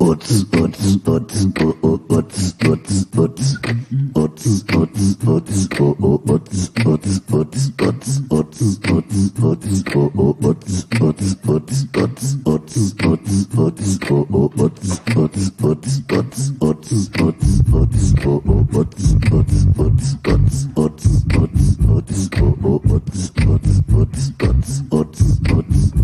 Utz, utz, utz, u- utz, utz, utz. Utz, utz, utz, u- u- utz, utz, utz, utz, utz, utz, utz, u- u- utz, utz, utz, utz, utz, utz, utz, u- u- utz, utz, utz, utz, utz, utz, utz, u- u- utz, utz, utz, utz, utz, utz, utz, u- u- utz, utz, utz, utz, utz, utz,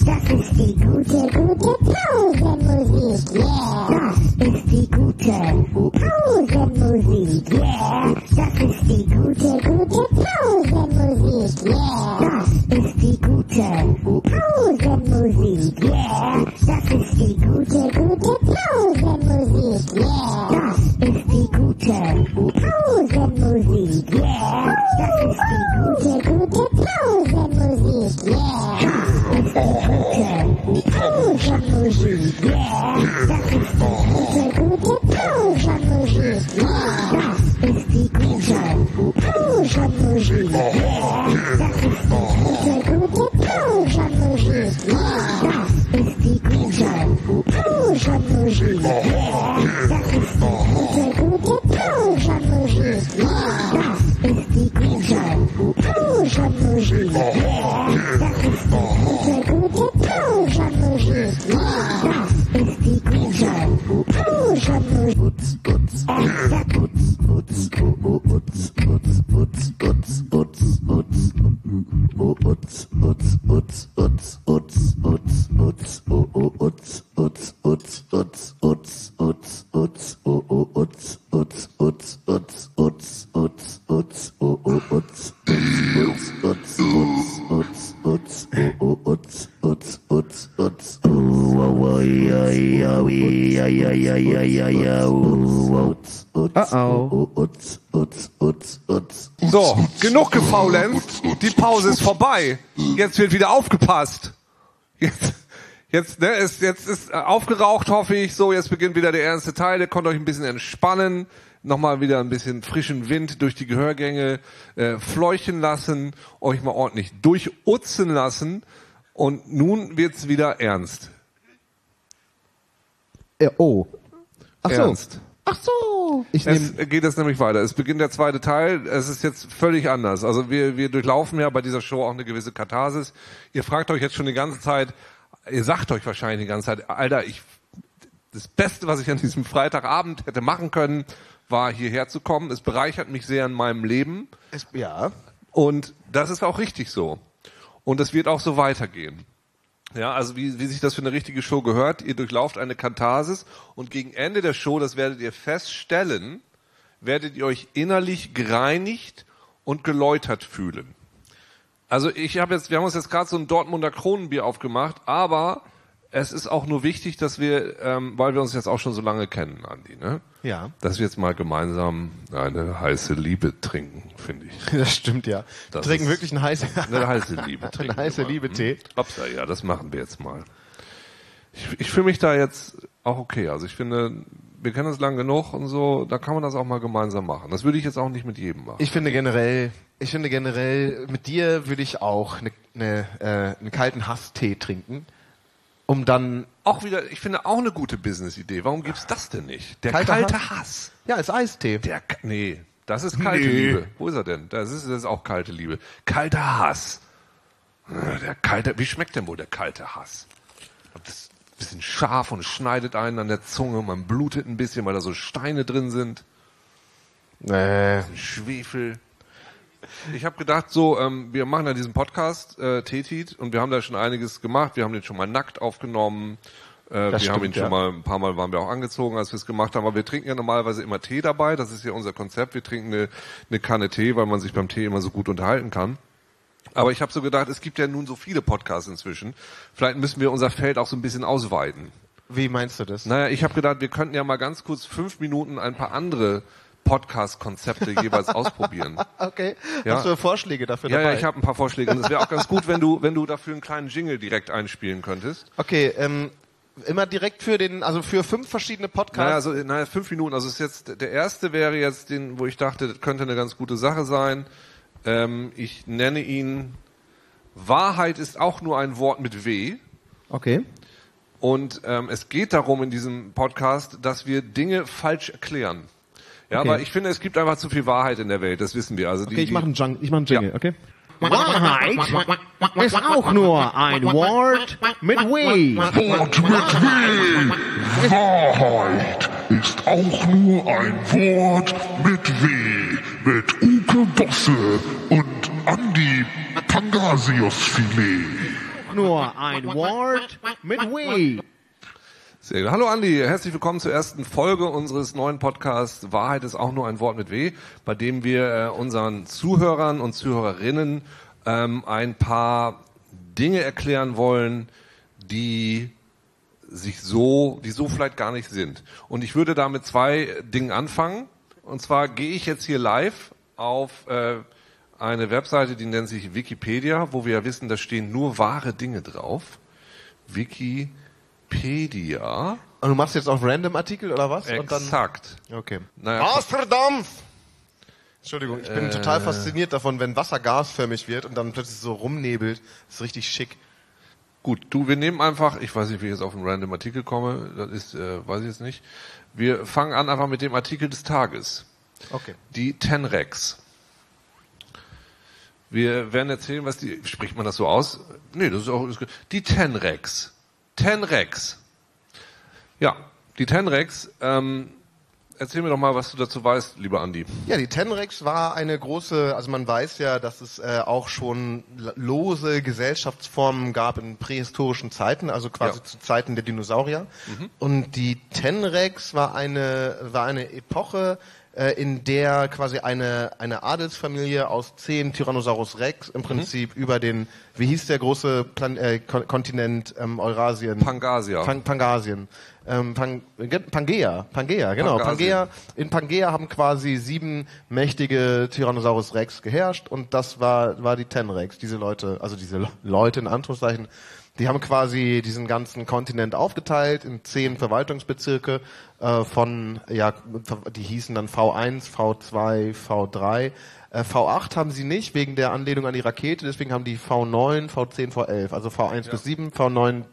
Ist die gute, gute Pausenmusik. Yeah. Das ist die gute Pausenmusik. Yeah. Das ist die gute, gute Pausenmusik. Yeah. Das ist die gute Pausenmusik. Yeah. Genug gefaulenzt. Die Pause ist vorbei. Jetzt wird wieder aufgepasst. Jetzt, jetzt, ne, ist, jetzt ist äh, aufgeraucht, hoffe ich. So, jetzt beginnt wieder der erste Teil. Ihr könnt euch ein bisschen entspannen. Nochmal wieder ein bisschen frischen Wind durch die Gehörgänge äh, fleuchen lassen. Euch mal ordentlich durchutzen lassen. Und nun wird's wieder ernst. Ja, oh. Ach so. Ach so. Ich Es geht jetzt nämlich weiter. Es beginnt der zweite Teil. Es ist jetzt völlig anders. Also wir, wir durchlaufen ja bei dieser Show auch eine gewisse Katharsis. Ihr fragt euch jetzt schon die ganze Zeit, ihr sagt euch wahrscheinlich die ganze Zeit, Alter, ich, das Beste, was ich an diesem Freitagabend hätte machen können, war hierher zu kommen. Es bereichert mich sehr in meinem Leben. ja. Und das ist auch richtig so. Und das wird auch so weitergehen. Ja, also wie, wie sich das für eine richtige Show gehört, ihr durchlauft eine Katharsis und gegen Ende der Show, das werdet ihr feststellen, werdet ihr euch innerlich gereinigt und geläutert fühlen. Also ich habe jetzt, wir haben uns jetzt gerade so ein Dortmunder Kronenbier aufgemacht, aber es ist auch nur wichtig, dass wir, ähm, weil wir uns jetzt auch schon so lange kennen, Andi, ne? Ja. Dass wir jetzt mal gemeinsam eine heiße Liebe trinken, finde ich. Das stimmt ja. Das Trinken ist- wirklich einen heißen, Eine heiße Liebe. trinken wir mal. Liebe-Tee. Hm? Upsa, ja, das machen wir jetzt mal. Ich, ich fühle mich da jetzt auch okay. Also ich finde, wir kennen uns lang genug und so, da kann man das auch mal gemeinsam machen. Das würde ich jetzt auch nicht mit jedem machen. Ich finde generell, ich finde generell, mit dir würde ich auch eine, eine, äh, einen kalten Hasstee trinken, um dann, auch wieder, ich finde auch eine gute Business-Idee. Warum gibt's das denn nicht? Der Kalter kalte Hass. ja, als Eistee. Der, nee, das ist kalte Nee. Liebe. Wo ist er denn? Das ist, das ist auch kalte Liebe. Kalter Hass. Der kalte, wie schmeckt denn wohl der kalte Hass? Das ist ein bisschen scharf und schneidet einen an der Zunge. Man blutet ein bisschen, weil da so Steine drin sind. Äh, Schwefel. Ich habe gedacht, so, ähm, wir machen ja diesen Podcast, äh, Tetit, und wir haben da schon einiges gemacht. Wir haben den schon mal nackt aufgenommen. Äh, wir Das haben stimmt, ihn schon ja. mal, ein paar Mal waren wir auch angezogen, als wir es gemacht haben. Aber wir trinken ja normalerweise immer Tee dabei. Das ist ja unser Konzept. Wir trinken eine, eine Kanne Tee, weil man sich beim Tee immer so gut unterhalten kann. Aber ich habe so gedacht, es gibt ja nun so viele Podcasts inzwischen. Vielleicht müssen wir unser Feld auch so ein bisschen ausweiten. Wie meinst du das? Naja, ich habe gedacht, wir könnten ja mal ganz kurz fünf Minuten ein paar andere Podcast-Konzepte jeweils ausprobieren. Okay. Ja. Hast du Vorschläge dafür Ja, dabei? ja, ich habe ein paar Vorschläge. Und es wäre auch ganz gut, wenn du, wenn du dafür einen kleinen Jingle direkt einspielen könntest. Okay, ähm, immer direkt für den, also für fünf verschiedene Naja, Podcasts. also, naja, fünf Minuten. Also ist jetzt der erste wäre jetzt den, wo ich dachte, das könnte eine ganz gute Sache sein. Ähm, ich nenne ihn Wahrheit ist auch nur ein Wort mit W. Okay. Und ähm, es geht darum in diesem Podcast, dass wir Dinge falsch erklären. Ja, Okay. aber ich finde, es gibt einfach zu viel Wahrheit in der Welt. Das wissen wir. Also die, Okay, ich mache einen, Jung ich mach einen Jingle, Ja. okay? Wahrheit ist auch nur ein Wort mit W. Wort mit W. Wahrheit ist auch nur ein Wort mit W. Mit Uke Bosse und Andi Pangasius-Filet. Nur ein Wort mit W. Sehr gut. Hallo Andi, herzlich willkommen zur ersten Folge unseres neuen Podcasts Wahrheit ist auch nur ein Wort mit W, bei dem wir äh, unseren Zuhörern und Zuhörerinnen ähm, ein paar Dinge erklären wollen, die sich so, die so vielleicht gar nicht sind. Und ich würde da mit zwei Dingen anfangen. Und zwar gehe ich jetzt hier live auf äh, eine Webseite, die nennt sich Wikipedia, wo wir ja wissen, da stehen nur wahre Dinge drauf. Wikipedia. Und du machst jetzt auf Random Artikel oder was? Und dann, Exakt. okay. Naja, Amsterdam! Entschuldigung, ich bin total fasziniert davon, wenn Wasser gasförmig wird und dann plötzlich so rumnebelt. Das ist richtig schick. Gut, du, wir nehmen einfach, ich weiß nicht, wie ich jetzt auf einen random Artikel komme, das ist, äh, weiß ich jetzt nicht. Wir fangen an einfach mit dem Artikel des Tages. Okay. Die Tenrex. Wir werden erzählen, was die, spricht man das so aus? Nee, das ist auch, die Tenrex. Tenrex. Ja, die Tenrex, ähm, erzähl mir doch mal, was du dazu weißt, lieber Andi. Ja, die Tenrex war eine große, also man weiß ja, dass es äh, auch schon lose Gesellschaftsformen gab in prähistorischen Zeiten, also quasi Ja. zu Zeiten der Dinosaurier. Und die Tenrex war eine, war eine Epoche, in der quasi eine, eine Adelsfamilie aus zehn Tyrannosaurus Rex im Prinzip über den, wie hieß der große Plan äh, Kon Kontinent ähm, Eurasien? Pangasia. Pang Pangasien. Ähm, Pang Pangea, Pangea, genau. Pangasien. Pangea, in Pangea haben quasi sieben mächtige Tyrannosaurus Rex geherrscht und das war, war die Tenrex. Diese Leute, also diese Le- Leute in Anführungszeichen, die haben quasi diesen ganzen Kontinent aufgeteilt in zehn Verwaltungsbezirke äh, von, ja, die hießen dann V1, V2, V3. Äh, V8 haben sie nicht wegen der Anlehnung an die Rakete, deswegen haben die V9, V10, V11, also V1 bis 7, V9,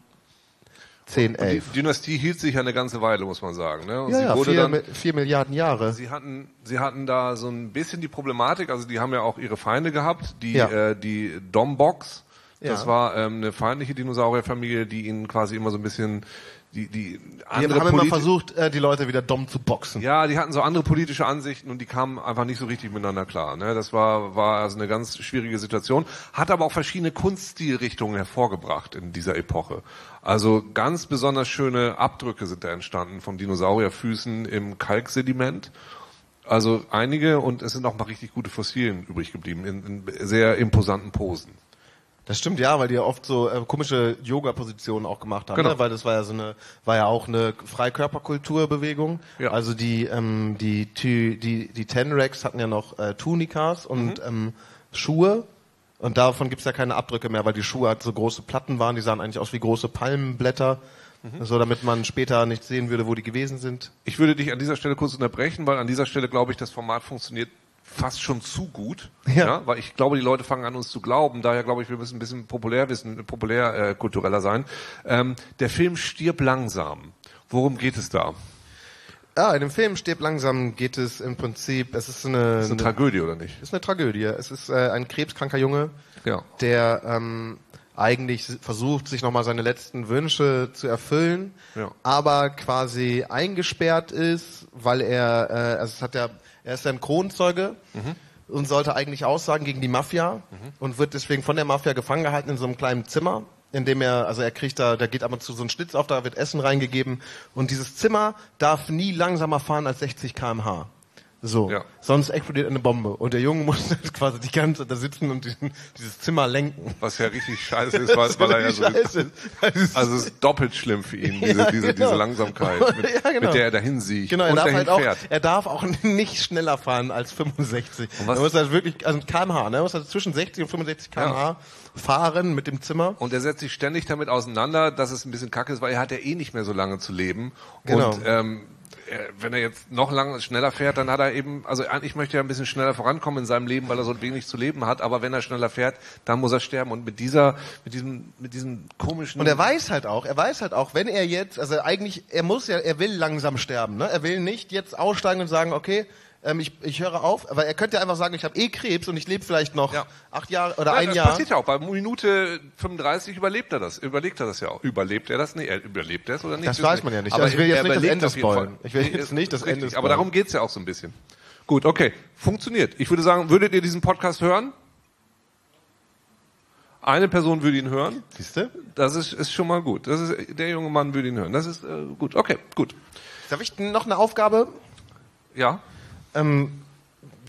10, Die 11. Dynastie hielt sich ja eine ganze Weile, muss man sagen. Ne? Und Ja, sie ja, wurde vier, dann, vier Milliarden Jahre. Sie hatten, sie hatten da so ein bisschen die Problematik, also die haben ja auch ihre Feinde gehabt, die, Ja. äh, die Dombox. Das Ja. war ähm, eine feindliche Dinosaurierfamilie, die ihnen quasi immer so ein bisschen die, die Die andere haben immer versucht, äh, die Leute wieder dumm zu boxen. ja, die hatten so andere politische Ansichten und die kamen einfach nicht so richtig miteinander klar. Ne? Das war, war also eine ganz schwierige Situation. Hat aber auch verschiedene Kunststilrichtungen hervorgebracht in dieser Epoche. Also ganz besonders schöne Abdrücke sind da entstanden von Dinosaurierfüßen im Kalksediment. Also einige und es sind auch mal richtig gute Fossilien übrig geblieben in, in sehr imposanten Posen. Das stimmt, ja, weil die ja oft so äh, komische Yoga-Positionen auch gemacht haben, Genau. ne? weil das war ja so eine, war ja auch eine Freikörperkulturbewegung. Ja. Also die, ähm, die, Ty- die, die Tenrex hatten ja noch äh, Tunikas und ähm, Schuhe. Und davon gibt's ja keine Abdrücke mehr, weil die Schuhe halt so große Platten waren, die sahen eigentlich aus wie große Palmenblätter, so damit man später nicht sehen würde, wo die gewesen sind. Ich würde dich an dieser Stelle kurz unterbrechen, weil an dieser Stelle glaube ich, das Format funktioniert fast schon zu gut. Ja. weil ich glaube, die Leute fangen an, uns zu glauben. Daher glaube ich, wir müssen ein bisschen populär wissen, populär äh, kultureller sein. Ähm, der Film Stirb langsam. Worum geht es da? Ja, in dem Film Stirb langsam geht es im Prinzip, es ist eine, ist eine Tragödie oder nicht? ist eine Tragödie. Es ist äh, ein krebskranker Junge, Ja. der ähm, eigentlich versucht, sich nochmal seine letzten Wünsche zu erfüllen, Ja. aber quasi eingesperrt ist, weil er, äh, also es hat ja, er ist ein Kronzeuge und sollte eigentlich aussagen gegen die Mafia und wird deswegen von der Mafia gefangen gehalten in so einem kleinen Zimmer, in dem er, also er kriegt da, da geht ab und zu so ein Schlitz auf, da wird Essen reingegeben. Und dieses Zimmer darf nie langsamer fahren als 60 km/h. So. Ja. Sonst explodiert eine Bombe. Und der Junge muss dann quasi die ganze Zeit da sitzen und diesen, dieses Zimmer lenken. Was ja richtig scheiße ist, weil, weil er ja so... Scheiße. Ist- Also es ist doppelt schlimm für ihn, diese, Ja, diese, genau. diese Langsamkeit, mit, Ja, genau. mit der er dahin sieht Genau, er und darf halt auch, fährt. er darf auch nicht schneller fahren als 65. Und was- er muss halt wirklich, also kmh, ne? Er muss halt zwischen 60 und 65 kmh fahren mit dem Zimmer. Und er setzt sich ständig damit auseinander, dass es ein bisschen kacke ist, weil er hat ja eh nicht mehr so lange zu leben. Genau. Und ähm, wenn er jetzt noch lange schneller fährt, dann hat er eben, also eigentlich möchte er ein bisschen schneller vorankommen in seinem Leben, weil er so wenig zu leben hat. Aber wenn er schneller fährt, dann muss er sterben. Und mit dieser, mit diesem, mit diesem komischen. Und er weiß halt auch, er weiß halt auch, wenn er jetzt, also eigentlich, er muss ja, er will langsam sterben, ne? Er will nicht jetzt aussteigen und sagen, okay, ähm, ich, ich höre auf, aber er könnte ja einfach sagen, ich habe eh Krebs und ich lebe vielleicht noch Ja. acht Jahre oder Nein, ein das Jahr. passiert ja auch. Bei Minute 35 überlebt er das. Überlegt er das ja auch. Überlebt er das? Nee, er überlebt er es oder nicht? Das weiß man ja nicht. Aber Also ich will jetzt nicht das Ende spoilern. Ich will jetzt nicht das richtig. Ende Aber darum geht's ja auch so ein bisschen. Gut, okay. Funktioniert. Ich würde sagen, würdet ihr diesen Podcast hören? Eine Person würde ihn hören. Siehst du? Das ist, ist schon mal gut. Das ist, der junge Mann würde ihn hören. Das ist äh, gut. Okay, gut. Darf ich noch eine Aufgabe? Ja. Ähm,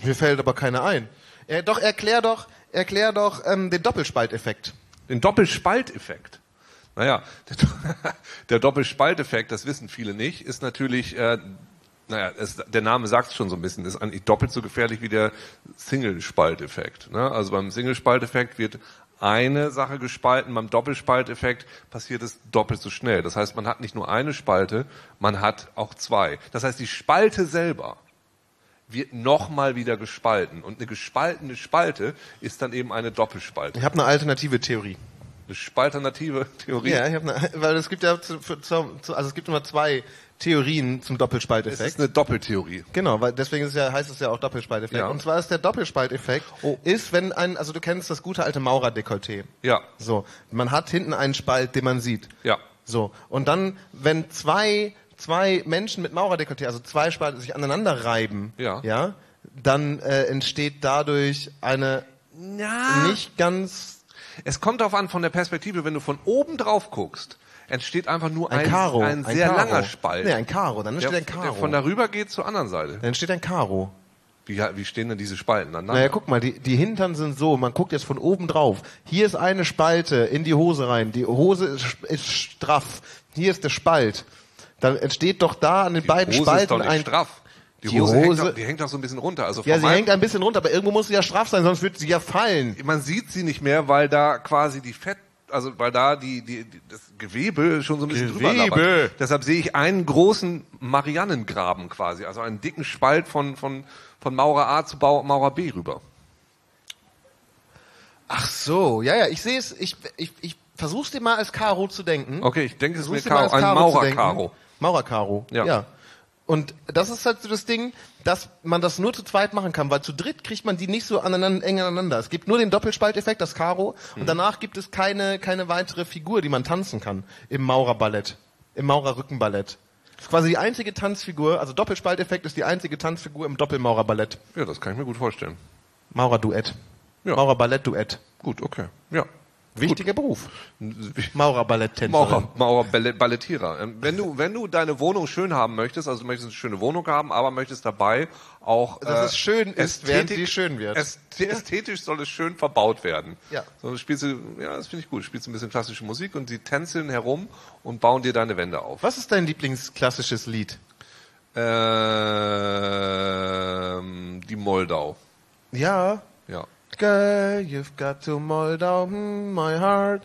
mir fällt aber keine ein. Äh, doch, erklär doch, erklär doch ähm, den Doppelspalteffekt. Den Doppelspalteffekt. Naja, der, der Doppelspalteffekt, das wissen viele nicht, ist natürlich, äh, naja, es, der Name sagt es schon so ein bisschen, ist eigentlich doppelt so gefährlich wie der Single-Spalteffekt. Ne? Also beim Single-Spalteffekt wird eine Sache gespalten, beim Doppelspalteffekt passiert es doppelt so schnell. Das heißt, man hat nicht nur eine Spalte, man hat auch zwei. Das heißt, die Spalte selber wird nochmal wieder gespalten. Und eine gespaltene Spalte ist dann eben eine Doppelspalte. Ich habe eine alternative Theorie. Eine spalternative Theorie. Ja, ich habe eine, weil es gibt ja, zu, zu, zu- also es gibt immer zwei Theorien zum Doppelspalteffekt. ist eine Doppeltheorie. Genau, weil deswegen ist ja, heißt es ja auch Doppelspalteffekt. Ja. Und zwar ist der Doppelspalteffekt, Oh. ist, wenn ein, also du kennst das gute alte Maurerdekolleté. Ja, So, man hat hinten einen Spalt, den man sieht. ja. So, und dann, wenn zwei, zwei Menschen mit Maurerdekolleté, also zwei Spalte sich aneinander reiben, Ja. ja dann äh, entsteht dadurch eine Ja. nicht ganz Es kommt darauf an, von der Perspektive, wenn du von oben drauf guckst, entsteht einfach nur ein ein, Karo. ein sehr Karo. langer Spalt. Nee, ein Karo, dann der, entsteht ein der Karo. von darüber geht zur anderen Seite. dann entsteht ein Karo. Wie, wie stehen denn diese Spalten aneinander? Naja, guck mal, die, die Hintern sind so, man guckt jetzt von oben drauf. Hier ist eine Spalte in die Hose rein. Die Hose ist, ist straff. Hier ist der Spalt. Dann entsteht doch da an den die beiden Hose Spalten ein... straff. Die, Die Hose, Hängt Hose- doch, die hängt doch so ein bisschen runter. Also Ja, sie hängt ein bisschen runter, aber irgendwo muss sie ja straff sein, sonst wird sie ja fallen. man sieht sie nicht mehr, weil da quasi die Fett, also weil da die, die, die das Gewebe schon so ein bisschen drüber Gewebe. labert. Deshalb sehe ich einen großen Mariannengraben quasi, also einen dicken Spalt von von von Maurer A zu Bau, Maurer B rüber. Ach so, ja, ja, ich sehe es, ich, ich, ich versuch's dir mal als Karo zu denken. Okay, ich denke, es ist mir Karo, als ein Karo Maurer. Maurer-Karo, Ja. ja. Und das ist halt so das Ding, dass man das nur zu zweit machen kann, weil zu dritt kriegt man die nicht so aneinander, eng aneinander. Es gibt nur den Doppelspalteffekt, das Karo, Mhm. und danach gibt es keine, keine weitere Figur, die man tanzen kann im Maurerballett, im Maurerrückenballett. Das ist quasi die einzige Tanzfigur, also Doppelspalteffekt ist die einzige Tanzfigur im Doppelmaurerballett. Ja, das kann ich mir gut vorstellen. Maurerduett. Ja. Maurerballettduett. Gut, okay. Ja. Wichtiger Beruf. Maurerballetttänzerin. Maurer, Maurer Ballett, Ballettierer. Ähm, Wenn du, wenn du deine Wohnung schön haben möchtest, also du möchtest eine schöne Wohnung haben, aber möchtest dabei auch, Dass es schön ist, während sie schön wird. Ästhe- Ästhetisch soll es schön verbaut werden. Ja. So spielst du, ja, das finde ich gut. Spielst du ein bisschen klassische Musik und sie tänzeln herum und bauen dir deine Wände auf. Was ist dein Lieblingsklassisches Lied? Ähm, die Moldau. Ja. Ja. Girl, you've got to Moldau, hmm, my heart.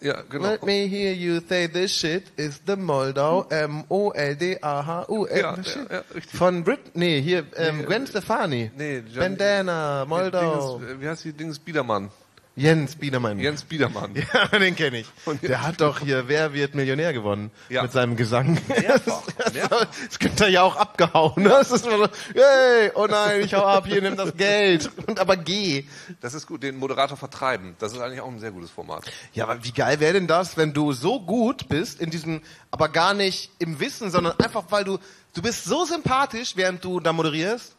Ja, genau. Let me hear you say this shit is the Moldau, M-O-L-D-A-H-U-L. Ja, ja, ja, richtig. Von Brit, nee, hier, ähm, Gwen Stefani. Nee, Jan- Bandana, Moldau. Dinges, wie heißt die Dings Biedermann? Jens Biedermann. Jens Biedermann. Ja, den kenne ich. Und Der hat doch hier Wer wird Millionär gewonnen Ja. mit seinem Gesang. Mehrfach, Das, mehrfach. das könnte er ja auch abgehauen. ne? Das ist immer so, hey, oh nein, ich hau ab, hier nimm das Geld. Und aber geh. Das ist gut, den Moderator vertreiben. Das ist eigentlich auch ein sehr gutes Format. Ja, aber wie geil wäre denn das, wenn du so gut bist in diesem, aber gar nicht im Wissen, sondern einfach, weil du, du bist so sympathisch, während du da moderierst,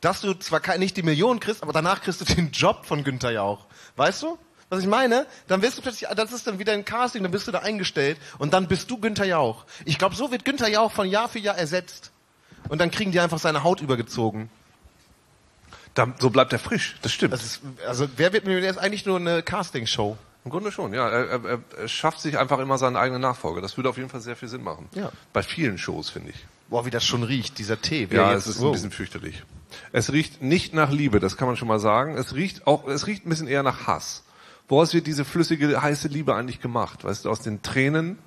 dass du zwar nicht die Millionen kriegst, aber danach kriegst du den Job von Günther Jauch. Weißt du? Was ich meine? Dann wirst du plötzlich, das ist dann wieder ein Casting, dann bist du da eingestellt und dann bist du Günther Jauch. Ich glaube, so wird Günther Jauch von Jahr für Jahr ersetzt. Und dann kriegen die einfach seine Haut übergezogen. Dann, so bleibt er frisch. Das stimmt. Das ist, also wer wird Millionär ist eigentlich nur eine Castingshow. Im Grunde schon, ja. Er, er, er- er schafft sich einfach immer seinen eigenen Nachfolger. Das würde auf jeden Fall sehr viel Sinn machen. Ja. Bei vielen Shows, finde ich. Boah, wie das schon riecht, dieser Tee. Ja, Wer es jetzt- ist ein wow. bisschen fürchterlich. Es riecht nicht nach Liebe, das kann man schon mal sagen. Es riecht auch, es riecht ein bisschen eher nach Hass. Woraus wird diese flüssige, heiße Liebe eigentlich gemacht? Weißt du, aus den Tränen,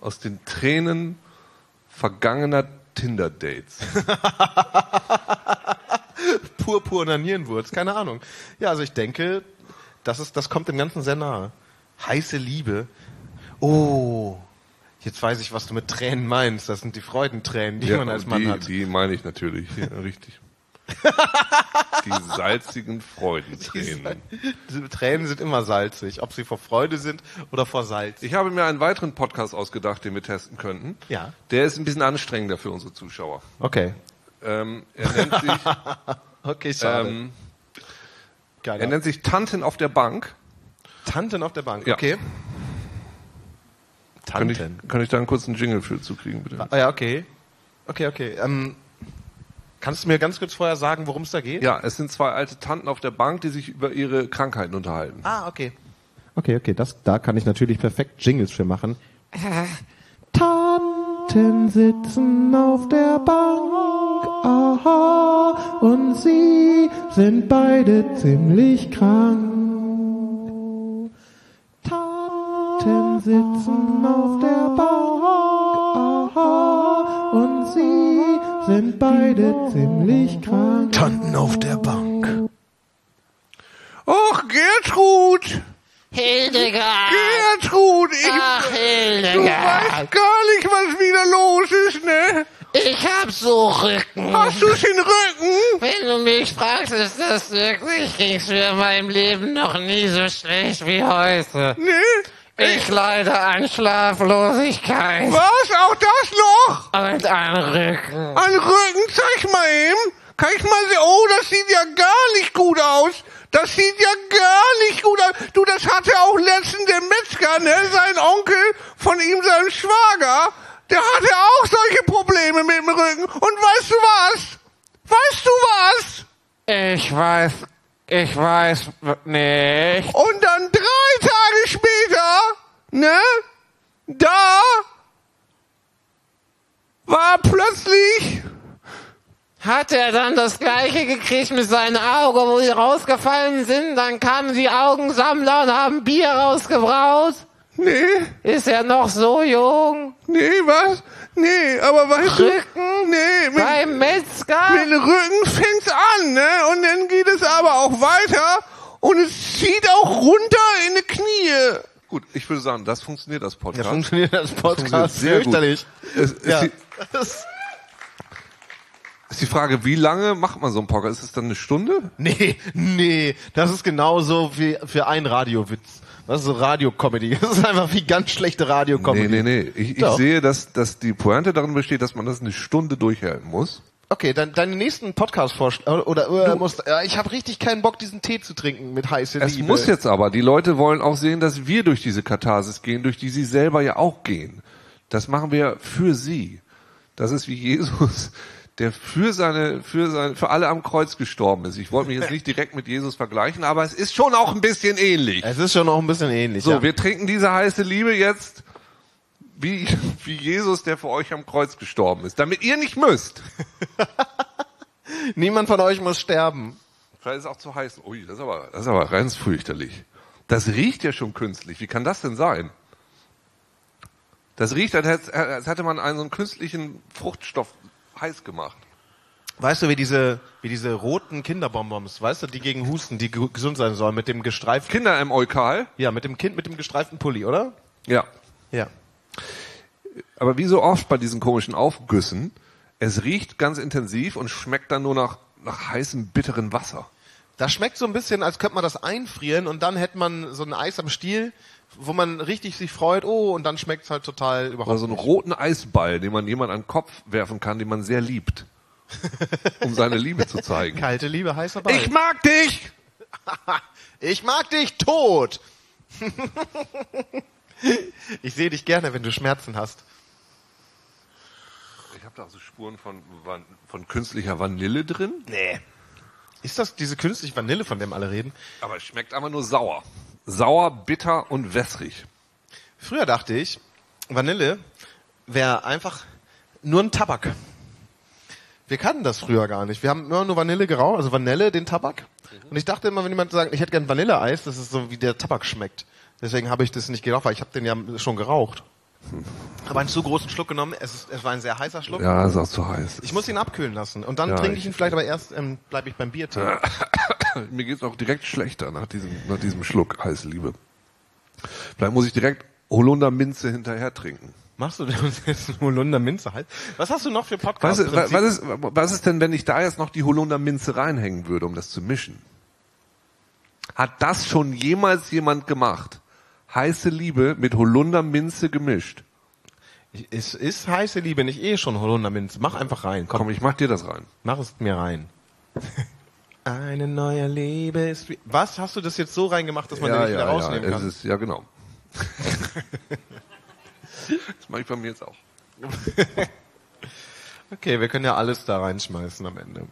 aus den Tränen vergangener Tinder-Dates. purpur Nierenwurz, keine Ahnung. Ja, also ich denke, das ist, das kommt dem Ganzen sehr nahe. Heiße Liebe. Oh, jetzt weiß ich, was du mit Tränen meinst. Das sind die Freudentränen, die man als Mann die, hat. die meine ich natürlich, ja, richtig. die salzigen Freudentränen. Diese Tränen sind immer salzig, ob sie vor Freude sind oder vor Salz. Ich habe mir einen weiteren Podcast ausgedacht, den wir testen könnten. Ja. Der ist ein bisschen anstrengender für unsere Zuschauer. Okay. Ähm, er nennt sich, Okay, schade. ähm, er nennt sich Tanten auf der Bank. Tanten auf der Bank. Ja. Okay. Kann ich, Tanten. kann ich da einen kurzen Jingle für zukriegen, bitte? Ah, ja, okay. Okay, okay. Ähm, kannst du mir ganz kurz vorher sagen, worum es da geht? Ja, es sind zwei alte Tanten auf der Bank, die sich über ihre Krankheiten unterhalten. Ah, okay. Okay, okay, das, da kann ich natürlich perfekt Jingles für machen. Tanten sitzen auf der Bank, aha, und sie sind beide ziemlich krank. Tanten sitzen auf der Bank, aha, und sie sind beide ziemlich krank. Tanten auf der Bank. Och, Gertrud! Hildegard! Gertrud! Ich, Ach, du Hildegard! weißt gar nicht, was wieder los ist, ne? Ich hab so Rücken. Hast du's in den Rücken? Wenn du mich fragst, ist das wirklich, ging's mir in meinem Leben noch nie so schlecht wie heute. Ne? Ich leide an Schlaflosigkeit Was? Auch das noch? und an Rücken. An Rücken, zeig mal eben. Kann ich mal sehen? Oh, das sieht ja gar nicht gut aus. Das sieht ja gar nicht gut aus. Du, das hatte auch letztens der Metzger, ne? Sein Onkel von ihm, seinem Schwager. Der hatte auch solche Probleme mit dem Rücken. Und weißt du was? Weißt du was? Ich weiß, ich weiß nicht. Und dann drei Tage später, ne? Da war plötzlich Hat er dann das gleiche gekriegt mit seinen Augen, wo die rausgefallen sind? Dann kamen die Augensammler und haben Bier rausgebraut. Nee, Ist er noch so jung? nee, was? Nee, aber weißt Rücken? du? Nee, mit, Beim Metzger? mit dem Rücken fängt's an, ne? Und dann geht es aber auch weiter und es zieht auch runter in die Knie. Gut, ich würde sagen, das funktioniert als Podcast. funktioniert das Funktioniert Podcast sehr gut. fürchterlich. Es, ist, Ja. die, ist die Frage, wie lange macht man so einen Podcast? Ist es dann eine Stunde? Nee, nee, das ist genauso wie für einen Radiowitz. Das ist so Radiocomedy. Das ist einfach wie ganz schlechte Radiocomedy. Nee, nee, nee. Ich, ich sehe, dass, dass die Pointe darin besteht, dass man das eine Stunde durchhalten muss. Okay, dann deine nächsten Podcast vorschlagen oder, oder musst, ja, ich habe richtig keinen Bock diesen Tee zu trinken mit heiße Es Liebe. muss jetzt aber, die Leute wollen auch sehen, dass wir durch diese Katharsis gehen, durch die sie selber ja auch gehen. Das machen wir für sie. Das ist wie Jesus, der für seine, für seine, für alle am Kreuz gestorben ist. Ich wollte mich jetzt nicht direkt mit Jesus vergleichen, aber es ist schon auch ein bisschen ähnlich. Es ist schon noch ein bisschen ähnlich. So, ja. wir trinken diese heiße Liebe jetzt wie, wie Jesus, der für euch am Kreuz gestorben ist, damit ihr nicht müsst. Niemand von euch muss sterben. Vielleicht ist es auch zu heiß. Ui, das ist aber, das ist aber ganz fürchterlich. Das riecht ja schon künstlich. Wie kann das denn sein? Das riecht, als hätte- als hätte man einen so einen künstlichen Fruchtstoff heiß gemacht. Weißt du, wie diese, wie diese roten Kinderbonbons, weißt du, die gegen Husten, die ge- gesund sein sollen, mit dem gestreiften, Kinder im Eukal? ja, mit dem Kind mit dem gestreiften Pulli, oder? Ja. Ja. Aber wie so oft bei diesen komischen Aufgüssen, es riecht ganz intensiv und schmeckt dann nur nach, nach heißem, bitteren Wasser. Das schmeckt so ein bisschen, als könnte man das einfrieren und dann hätte man so ein Eis am Stiel, wo man richtig sich freut, oh, und dann schmeckt's halt total überhaupt Oder so einen nicht. roten Eisball, den man jemand an den Kopf werfen kann, den man sehr liebt. Um seine Liebe zu zeigen. Kalte Liebe, heißer Ball. Ich mag dich! Ich mag dich tot! ich sehe dich gerne, wenn du Schmerzen hast. Ich habe da so Spuren von, von künstlicher Vanille drin. Nee. Ist das diese künstliche Vanille, von dem alle reden? Aber es schmeckt einfach nur sauer. Sauer, bitter und wässrig. Früher dachte ich, Vanille wäre einfach nur ein Tabak. Wir kannten das früher gar nicht. Wir haben immer nur Vanille geraucht, also Vanille, den Tabak. Und ich dachte immer, wenn jemand sagt, ich hätte gern Vanilleeis, das ist so, wie der Tabak schmeckt. Deswegen habe ich das nicht geraucht, weil ich habe den ja schon geraucht. Aber einen zu großen Schluck genommen. Es, ist, es war ein sehr heißer Schluck. Ja, ist auch zu heiß. Ich muss ihn abkühlen lassen. Und dann Ja, trinke ich ich- ihn vielleicht, aber erst ähm, bleibe ich beim Biertee. Mir geht's auch direkt schlechter nach diesem, nach diesem Schluck heiße Liebe. Vielleicht muss ich direkt Holunderminze hinterher trinken. Machst du denn jetzt einen Holunder Minze halt? Was hast du noch für Was, Podcasts? ist- was, ist, was ist denn, wenn ich da jetzt noch die Holunderminze reinhängen würde, um das zu mischen? Hat das schon jemals jemand gemacht? Heiße Liebe mit Holunderminze gemischt. ist, ist heiße Liebe nicht eh schon Holunder Minze? Mach einfach rein. Komm, Komm, ich mach dir das rein. mach es mir rein. Eine neue Liebe ist wie... Was? Hast du das jetzt so reingemacht, dass man den nicht wieder rausnehmen ja, kann? es ist, ja genau. das mache ich bei mir jetzt auch. Okay, wir können ja alles da reinschmeißen am Ende.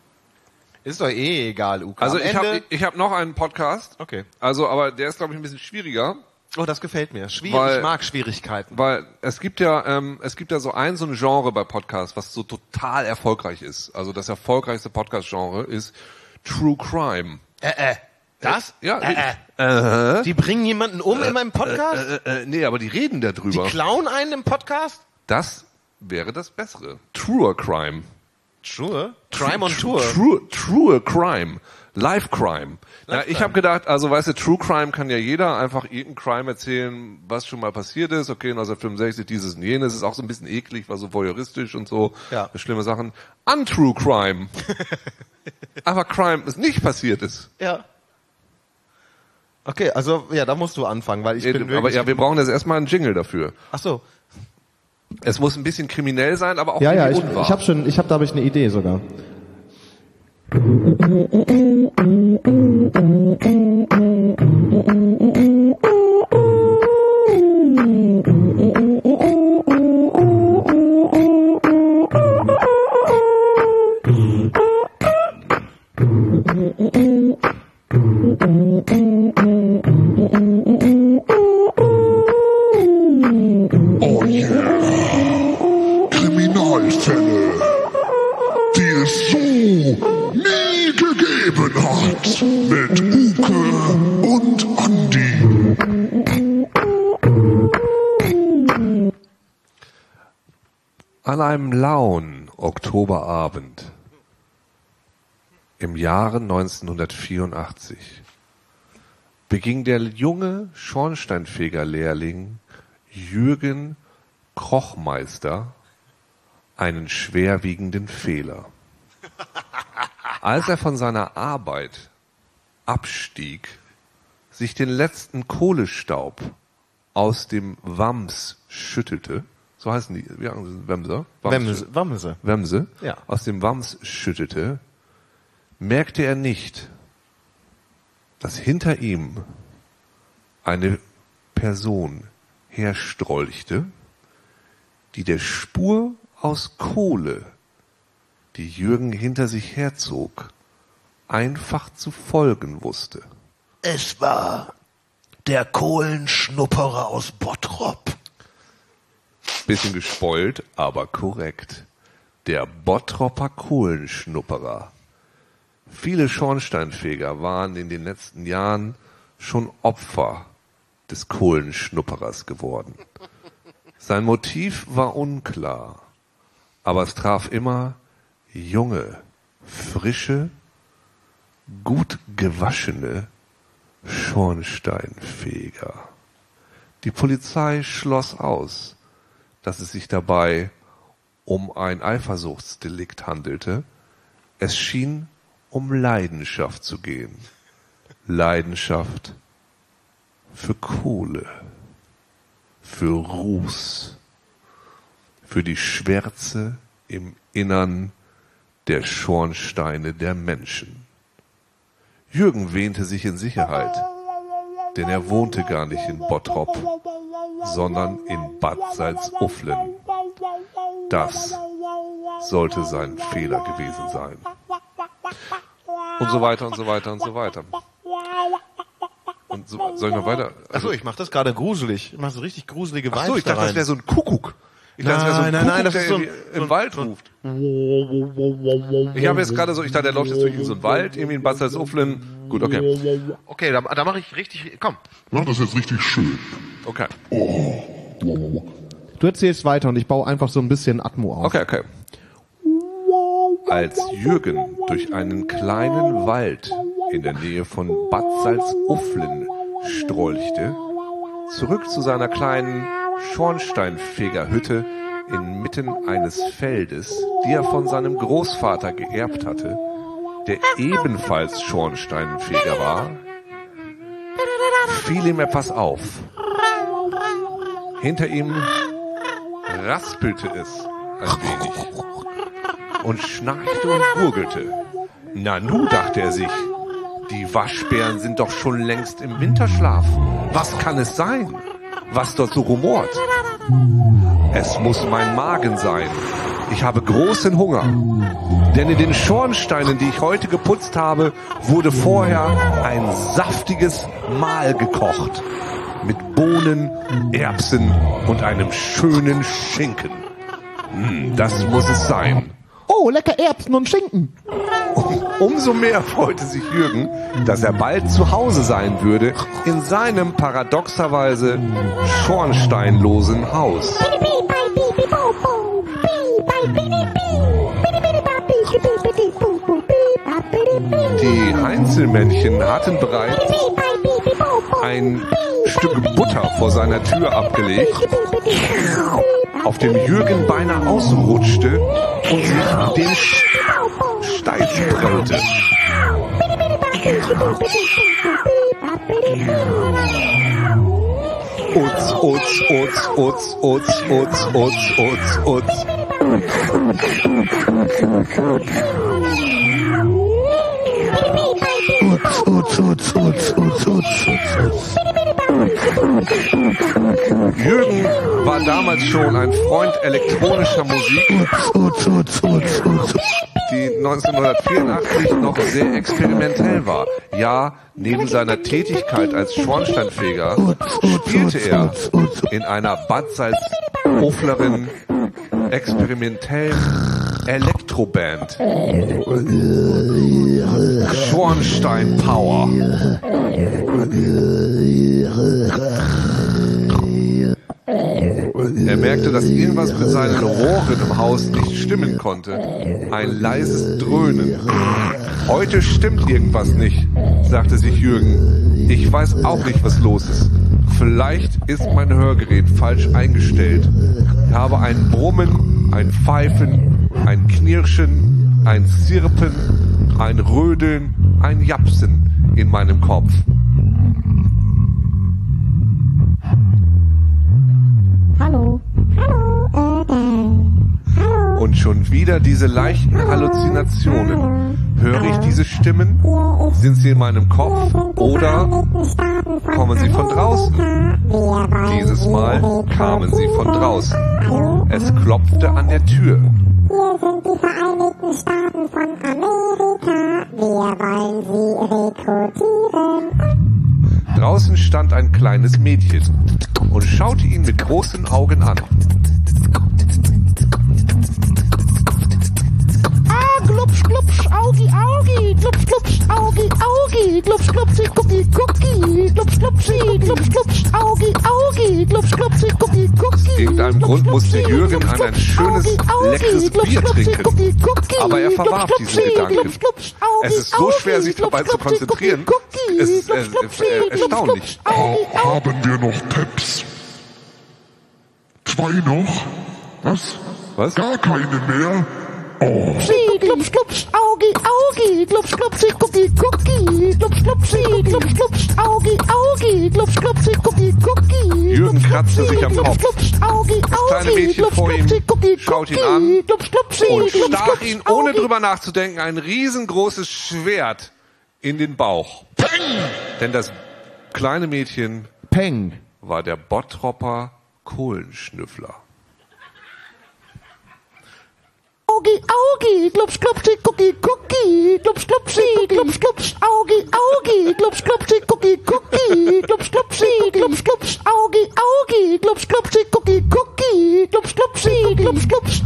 Ist doch eh egal, Uka. Also ich habe ich hab noch einen Podcast. Okay. Also, aber der ist glaube ich ein bisschen schwieriger, Oh, das gefällt mir. Schwierig, Weil- ich mag Schwierigkeiten. weil es gibt ja ähm, es gibt ja so ein so ein Genre bei Podcasts, was so total erfolgreich ist. Also das erfolgreichste Podcast-Genre ist True Crime. Äh, äh. Das? Ja, Äh, äh, äh. Die bringen jemanden um in meinem Podcast? äh, äh, nee, aber die reden Die darüber. klauen einen im Podcast? Das wäre das Bessere. Truer Crime. True. Crime on Tour. True, true Crime. Live Crime. Ja, ich habe gedacht, also weißt du, True Crime kann ja jeder einfach irgendein Crime erzählen, was schon mal passiert ist. Okay, 1965 dieses und jenes ist auch so ein bisschen eklig, war so voyeuristisch und so. Ja. Schlimme Sachen. Untrue Crime. einfach Crime, das nicht passiert ist. Ja. Okay, also ja, da musst du anfangen, weil ich bin aber wirklich... ja, wir brauchen jetzt erstmal einen Jingle dafür. Ach so. Es muss ein bisschen kriminell sein, aber auch Ja, ja, ich, ich habe schon, ich habe, da habe ich eine Idee sogar. Oh An einem lauen Oktoberabend im Jahre 1984 beging der junge Schornsteinfegerlehrling Jürgen Kochmeister einen schwerwiegenden Fehler. Als er von seiner Arbeit abstieg, sich den letzten Kohlestaub aus dem Wams schüttelte, so heißen die, wie heißen sie, Wemser? Wemse. Wemse. Wemse Ja. aus dem Wams schüttete, merkte er nicht, dass hinter ihm eine Person herstrolchte, die der Spur aus Kohle, die Jürgen hinter sich herzog, einfach zu folgen wusste. Es war der Kohlenschnupperer aus Bottrop. Bisschen gespoilt, aber korrekt. Der Bottropper Kohlenschnupperer. Viele Schornsteinfeger waren in den letzten Jahren schon Opfer des Kohlenschnupperers geworden. Sein Motiv war unklar, aber es traf immer junge, frische, gut gewaschene Schornsteinfeger. Die Polizei schloss aus, dass es sich dabei um ein Eifersuchtsdelikt handelte. Es schien um Leidenschaft zu gehen. Leidenschaft für Kohle, für Ruß, für die Schwärze im Innern der Schornsteine der Menschen. Jürgen wähnte sich in Sicherheit, denn er wohnte gar nicht in Bottrop, sondern in Bad Salzuflen. Das sollte sein Fehler gewesen sein. Und so weiter und so weiter und so weiter. Und so, soll ich noch weiter? Achso, ich mache das gerade gruselig. Ich mache so richtig gruselige Vibes Achso, ich da dachte, das rein. wäre so ein Kuckuck. Ich dachte, wäre so ein Nein, nein, Kuckuck, nein, das ist so ein- so im ein- Wald so ein- ruft. Ich habe jetzt gerade so, ich dachte, der läuft jetzt durch so einen Wald, irgendwie in Bad Salzuflen. Gut, okay. Okay, da, da mache ich richtig. Komm. Mach das jetzt richtig schön. Okay. Du erzählst weiter und ich baue einfach so ein bisschen Atmo auf. Okay, okay. Als Jürgen durch einen kleinen Wald in der Nähe von Bad Salzuflen strolchte, zurück zu seiner kleinen Schornsteinfegerhütte inmitten eines Feldes, die er von seinem Großvater geerbt hatte, der ebenfalls Schornsteinfeger war, fiel ihm etwas auf. Hinter ihm raspelte es ein wenig und schnarchte und gurgelte. Nanu, dachte er sich, die Waschbären sind doch schon längst im Winterschlaf. Was kann es sein, was dort so rumort? Es muss mein Magen sein. Ich habe großen Hunger. Denn in den Schornsteinen, die ich heute geputzt habe, wurde vorher ein saftiges Mahl gekocht. Mit Bohnen, Erbsen und einem schönen Schinken. Hm, das muss es sein. Oh, lecker Erbsen und Schinken. Umso mehr freute sich Jürgen, dass er bald zu Hause sein würde, in seinem paradoxerweise schornsteinlosen Haus. Die Heinzelmännchen hatten bereits ein Stück Butter vor seiner Tür abgelegt, auf dem Jürgen beinahe ausrutschte und sich den Steiß prellte. Utz, utz, utz, utz, utz, utz, utz, utz, utz. Utz, utz, utz, utz, utz. Jürgen war damals schon ein Freund elektronischer Musik, die 1984 noch sehr experimentell war. Ja, neben seiner Tätigkeit als Schornsteinfeger spielte er in einer Bad Salzuflerin experimentellen Elektroband. Schornstein Power. Er merkte, dass irgendwas mit seinen Rohren im Haus nicht stimmen konnte. Ein leises Dröhnen. Heute stimmt irgendwas nicht, sagte sich Jürgen. Ich weiß auch nicht, was los ist. Vielleicht ist mein Hörgerät falsch eingestellt. Ich habe ein Brummen, ein Pfeifen, ein Knirschen, ein Zirpen, ein Rödeln, ein Japsen in meinem Kopf. Hallo. Und schon wieder diese leichten Halluzinationen. Höre ich diese Stimmen? Sind sie in meinem Kopf oder kommen sie von draußen? Dieses Mal kamen sie von draußen. Es klopfte an der Tür. Sind die Vereinigten Staaten von Amerika. Wir wollen Sie rekrutieren. Draußen stand ein kleines Mädchen und schaute ihn mit großen Augen an. Augi, Augi, glupsch, glupsch, Augi, Augi, glupsch, glupsch, Gucki, Gucki, glupsch, glupsch, glupsch, glupsch, Augi, Augi, glupsch, glupsch, Gucki, Gucki. irgendeinem Grund musste Jürgen an ein schönes, leckeres Bier trinken. Aber er verwarf diesen Gedanken. Es ist so schwer, sich dabei zu konzentrieren. Es ist äh, äh, erstaunlich. Haben wir noch Peps? Zwei noch? Was? Was? Gar keine mehr? Klups, klups, Augi, Augi, klups, klupsi, kucki, kucki, klups, klupsi, klups, klups, Augi, Augi, klups, klupsi, kucki, kucki. Jürgen kratzte sich am Kopf. Das kleine Mädchen vor ihm schaut ihn an und stach ihn, ohne drüber nachzudenken, ein riesengroßes Schwert in den Bauch. Peng! Denn das kleine Mädchen Peng war der Bottropper Kohlenschnüffler. Augi, Augi, klopsch, klopschi, cookie, kucki, klopsch, klopschi, klopsch, klopsch, Augi, Augi, klopsch, klopschi, kucki, kucki, klopsch, klopschi, klopsch, klopsch, Augi, Augi, klopsch, klopschi, kucki, kucki, klopsch, klopschi, klopsch, klopsch.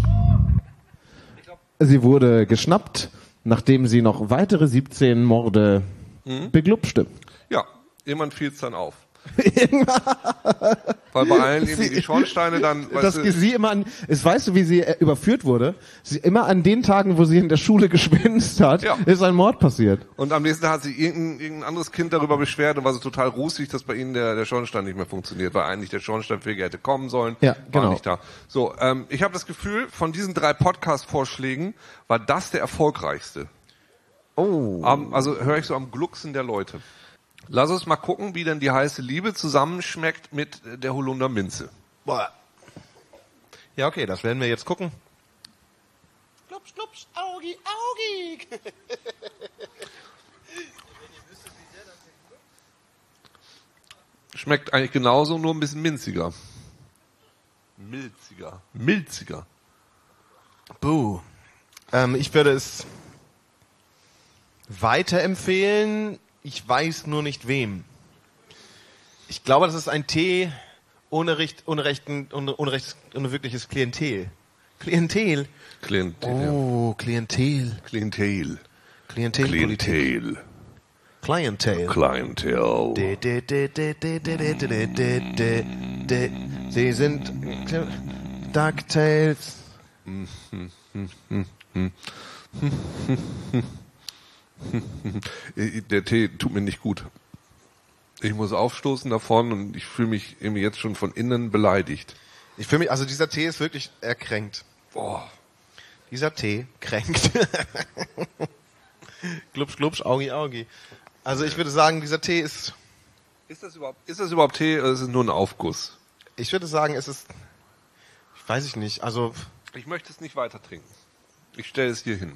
Sie wurde geschnappt, nachdem sie noch weitere 17 Morde mhm. beglubschte. Ja, jemand fiel es dann auf. Weil bei allen irgendwie die Schornsteine dann, weißt Das du, sie immer an, es weißt du, wie sie äh, überführt wurde? Sie, immer an den Tagen, wo sie in der Schule geschwänzt hat, Ja. ist ein Mord passiert. und am nächsten Tag hat sich irgendein, irgendein anderes Kind darüber beschwert und war so total rußig, dass bei ihnen der, der Schornstein nicht mehr funktioniert, weil eigentlich der Schornsteinfeger hätte kommen sollen. Ja, war genau. nicht da. So, ähm, ich habe das Gefühl, von diesen drei Podcast-Vorschlägen war das der erfolgreichste. Oh. Am, also höre ich so am Glucksen der Leute. Lass uns mal gucken, wie denn die heiße Liebe zusammenschmeckt mit der Holunder Minze. Boah. Ja, okay, das werden wir jetzt gucken. Klupsch, klupsch, Augi, Augi. Schmeckt eigentlich genauso, nur ein bisschen minziger. Milziger. Milziger. Buh. Ähm, ich würde es weiterempfehlen. Ich weiß nur nicht wem. Ich glaube, das ist ein Tee ohne, Richt, ohne, rechten, ohne, ohne, rechts, ohne wirkliches Klientel. Klientel? Klientel. Oh, Klientel. Klientel. Klientelpolitik. Klientel. Klientel. Klientel. De, de, de, de, de, de, de, de, de, de, de. Sie sind DuckTales. Der Tee tut mir nicht gut. Ich muss aufstoßen davon und ich fühle mich irgendwie jetzt schon von innen beleidigt. Ich fühle mich, also dieser Tee ist wirklich erkränkt. Boah. Dieser Tee kränkt. glubsch, glubsch, Augi, Augi. Also ich würde sagen, dieser Tee ist, Ist das überhaupt, ist das überhaupt Tee oder ist es nur ein Aufguss? ich würde sagen, es ist, ich weiß ich nicht, also Ich möchte es nicht weiter trinken. Ich stelle es hier hin.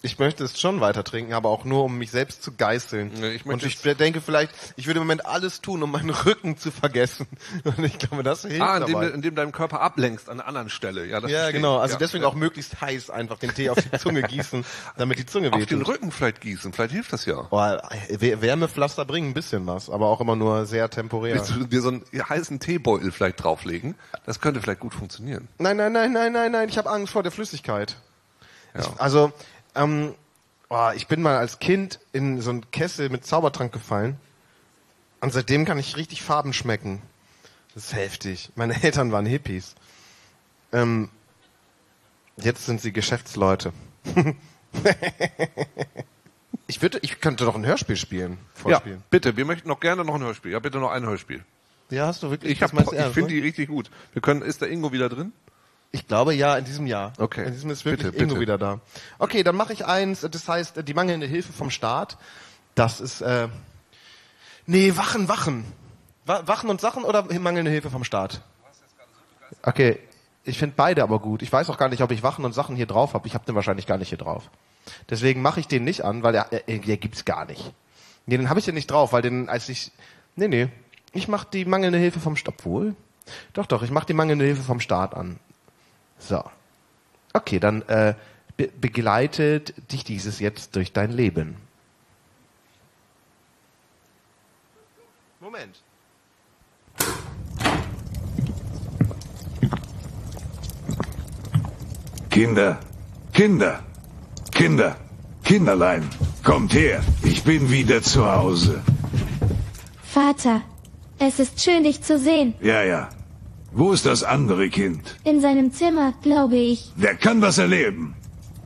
Ich möchte es schon weiter trinken, aber auch nur, um mich selbst zu geißeln. Nee, ich Und ich denke vielleicht, ich würde im Moment alles tun, um meinen Rücken zu vergessen. Und ich glaube, das hilft Ah, indem, dabei. du- indem deinem Körper ablenkst an einer anderen Stelle. Ja, ja, genau. Also ja. deswegen auch möglichst heiß einfach den Tee auf die Zunge gießen, damit die Zunge auf den wehtut. Rücken vielleicht gießen. Vielleicht hilft das ja. Oh, Wär- Wärmepflaster bringen ein bisschen was, aber auch immer nur sehr temporär. Willst du dir so einen heißen Teebeutel vielleicht drauflegen? Das könnte vielleicht gut funktionieren. Nein, nein, nein, nein, nein, nein, ich habe Angst vor der Flüssigkeit. Ja. Ich, also, ähm, oh, ich bin mal als Kind in so einen Kessel mit Zaubertrank gefallen und seitdem kann ich richtig Farben schmecken. Das ist heftig. Meine Eltern waren Hippies. Ähm, jetzt sind sie Geschäftsleute. ich würde, ich könnte doch ein Hörspiel spielen, Ja, vorspielen. bitte. Wir möchten noch gerne noch ein Hörspiel. Ja, bitte noch ein Hörspiel. Ja, hast du wirklich? Ich, hab- ich finde ne? die richtig gut. Wir können, ist der Ingo wieder drin? Ich glaube ja, in diesem Jahr. Okay. In diesem ist wirklich Bitte, Ingo bitte. wieder da. Okay, dann mache ich eins, das heißt, die mangelnde Hilfe vom Staat. Das ist, äh, nee, Wachen, Wachen. Wa Wachen und Sachen oder mangelnde Hilfe vom Staat? Okay, ich finde beide aber gut. Ich weiß auch gar nicht, ob ich Wachen und Sachen hier drauf habe. Ich habe den wahrscheinlich gar nicht hier drauf. Deswegen mache ich den nicht an, weil der, äh, der gibt's gar nicht. Nee, den habe ich ja nicht drauf, weil den, als ich, nee, nee, ich mache die mangelnde Hilfe vom Staat, wohl? Doch, doch, ich mache die mangelnde Hilfe vom Staat an. So. Okay, dann äh, be begleitet dich dieses jetzt durch dein Leben. Moment. Kinder, Kinder, Kinder, Kinderlein, kommt her, ich bin wieder zu Hause. Vater, es ist schön, dich zu sehen. Ja, ja. Wo ist das andere Kind? In seinem Zimmer, glaube ich. Der kann was erleben.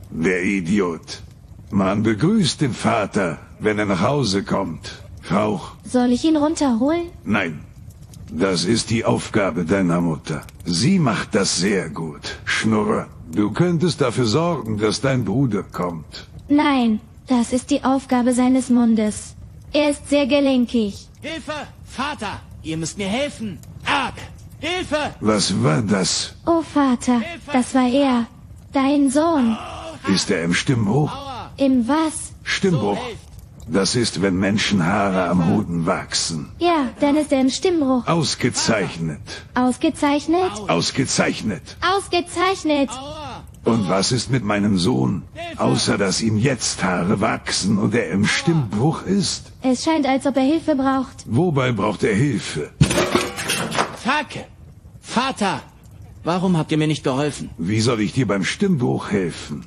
Der Idiot. Man begrüßt den Vater, wenn er nach Hause kommt. Rauch. Soll ich ihn runterholen? Nein. Das ist die Aufgabe deiner Mutter. Sie macht das sehr gut. Schnurre, du könntest dafür sorgen, dass dein Bruder kommt. Nein, das ist die Aufgabe seines Mundes. Er ist sehr gelenkig. Hilfe! Vater! Ihr müsst mir helfen! Ab! Hilfe! Was war das? Oh Vater, das war er. Dein Sohn. Ist er im Stimmbruch? Im was? Stimmbruch. Das ist, wenn Menschen Haare am Hoden wachsen. Ja, dann ist er im Stimmbruch. Ausgezeichnet. Ausgezeichnet? Ausgezeichnet. Ausgezeichnet. Und was ist mit meinem Sohn? Außer dass ihm jetzt Haare wachsen und er im Stimmbruch ist. Es scheint, als ob er Hilfe braucht. Wobei braucht er Hilfe? Fuck! Vater! Warum habt ihr mir nicht geholfen? Wie soll ich dir beim Stimmbruch helfen?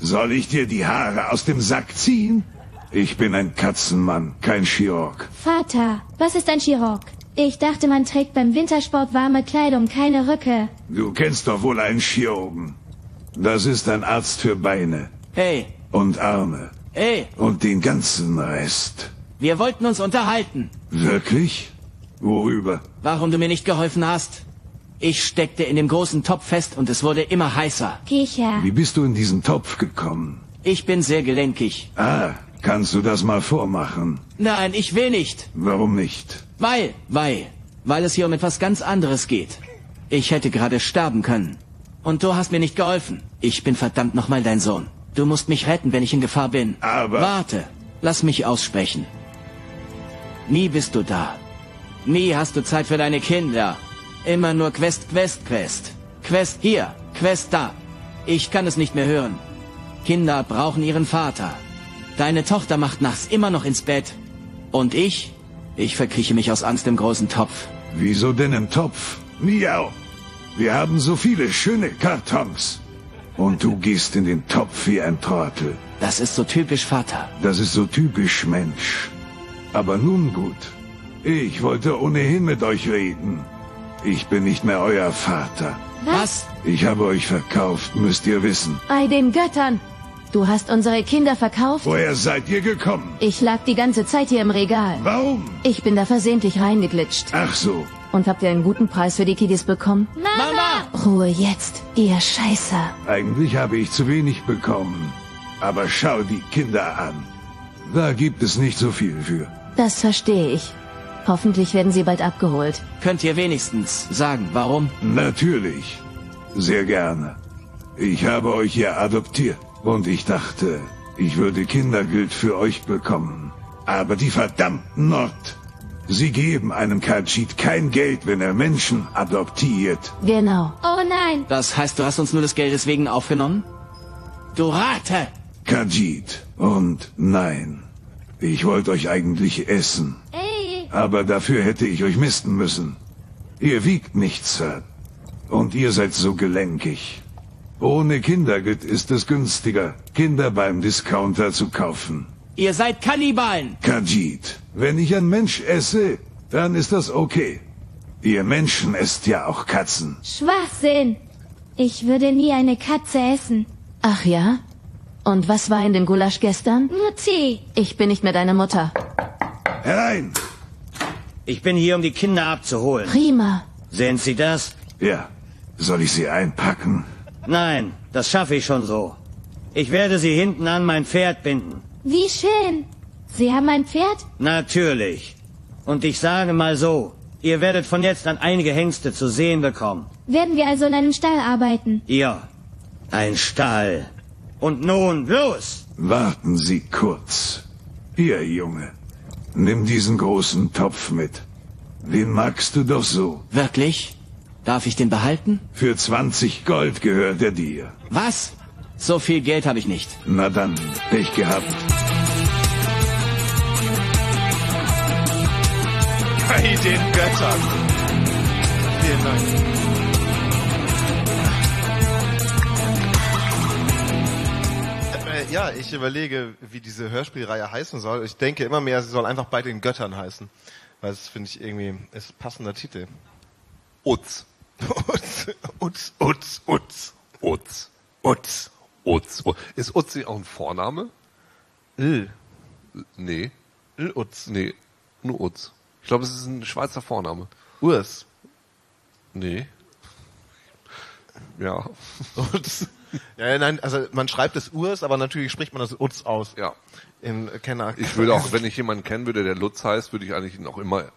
Soll ich dir die Haare aus dem Sack ziehen? Ich bin ein Katzenmann, kein Chirurg. Vater, was ist ein Chirurg? Ich dachte, man trägt beim Wintersport warme Kleidung, keine Röcke. Du kennst doch wohl einen Chirurgen. Das ist ein Arzt für Beine Hey, und Arme hey, und den ganzen Rest. wir wollten uns unterhalten. Wirklich? Worüber? Warum du mir nicht geholfen hast? Ich steckte in dem großen Topf fest und es wurde immer heißer. Kicher. Wie bist du in diesen Topf gekommen? Ich bin sehr gelenkig. Ah, kannst du das mal vormachen? Nein, ich will nicht. Warum nicht? Weil, weil, weil es hier um etwas ganz anderes geht. Ich hätte gerade sterben können. Und du hast mir nicht geholfen. Ich bin verdammt nochmal dein Sohn. Du musst mich retten, wenn ich in Gefahr bin. Aber- Warte, lass mich aussprechen. Nie bist du da. Nie hast du Zeit für deine Kinder. Immer nur Quest, Quest, Quest. Quest hier, Quest da. Ich kann es nicht mehr hören. Kinder brauchen ihren Vater. Deine Tochter macht nachts immer noch ins Bett. Und ich? Ich verkrieche mich aus Angst im großen Topf. Wieso denn im Topf? Miau. Wir haben so viele schöne Kartons. Und du gehst in den Topf wie ein Trottel. Das ist so typisch Vater. Das ist so typisch Mensch. Aber nun gut. Ich wollte ohnehin mit euch reden. Ich bin nicht mehr euer Vater. Was? Ich habe euch verkauft, müsst ihr wissen. Bei den Göttern. Du hast unsere Kinder verkauft? Woher seid ihr gekommen? Ich lag die ganze Zeit hier im Regal. Warum? Ich bin da versehentlich reingeglitscht. Ach so. Und habt ihr einen guten Preis für die Kiddies bekommen? Mama! Ruhe jetzt, ihr Scheißer. Eigentlich habe ich zu wenig bekommen. Aber schau die Kinder an. Da gibt es nicht so viel für. Das verstehe ich. Hoffentlich werden sie bald abgeholt. Könnt ihr wenigstens sagen, warum? Natürlich. Sehr gerne. Ich habe euch ja adoptiert. Und ich dachte, ich würde Kindergeld für euch bekommen. Aber die verdammten Nord. Sie geben einem Kajit kein Geld, wenn er Menschen adoptiert. Genau. Oh nein. Das heißt, du hast uns nur des Geldes wegen aufgenommen? Du Rate! Kajit. Und nein. Ich wollte euch eigentlich essen. Ey. Aber dafür hätte ich euch misten müssen. Ihr wiegt nichts, Sir. Und ihr seid so gelenkig. Ohne Kindergeld ist es günstiger, Kinder beim Discounter zu kaufen. Ihr seid Kannibalen! Kajit, wenn ich ein Mensch esse, dann ist das okay. Ihr Menschen esst ja auch Katzen. Schwachsinn. Ich würde nie eine Katze essen. Ach ja? Und was war in dem Gulasch gestern? Mutti. Ich bin nicht mehr deine Mutter. Herein! Ich bin hier, um die Kinder abzuholen. Prima. Sehen Sie das? Ja, soll ich sie einpacken? Nein, das schaffe ich schon so. Ich werde sie hinten an mein Pferd binden. Wie schön. Sie haben ein Pferd? Natürlich. Und ich sage mal so, ihr werdet von jetzt an einige Hengste zu sehen bekommen. Werden wir also in einem Stall arbeiten? Ja, ein Stall. Und nun, los! Warten Sie kurz. Hier, Junge. Nimm diesen großen Topf mit. Den magst du doch so. Wirklich? Darf ich den behalten? Für 20 Gold gehört er dir. Was? So viel Geld habe ich nicht. Na dann, Pech gehabt. Bei den Göttern. Vielen Dank. Ja, ich überlege, wie diese Hörspielreihe heißen soll. Ich denke immer mehr, sie soll einfach bei den Göttern heißen. Weil das finde ich irgendwie ist ein passender Titel. Utz. Utz, Utz, Utz, Utz. Utz. Utz. Utz. Ist Utzi auch ein Vorname? L. Nee. L Utz. Nee. Nur Utz. Ich glaube, es ist ein Schweizer Vorname. Urs. Nee. Ja. Utz. Ja, nein, also man schreibt es Urs, aber natürlich spricht man das Utz aus. Ja. In Kenner. Ich würde auch, wenn ich jemanden kennen würde, der Lutz heißt, würde ich eigentlich ihn auch immer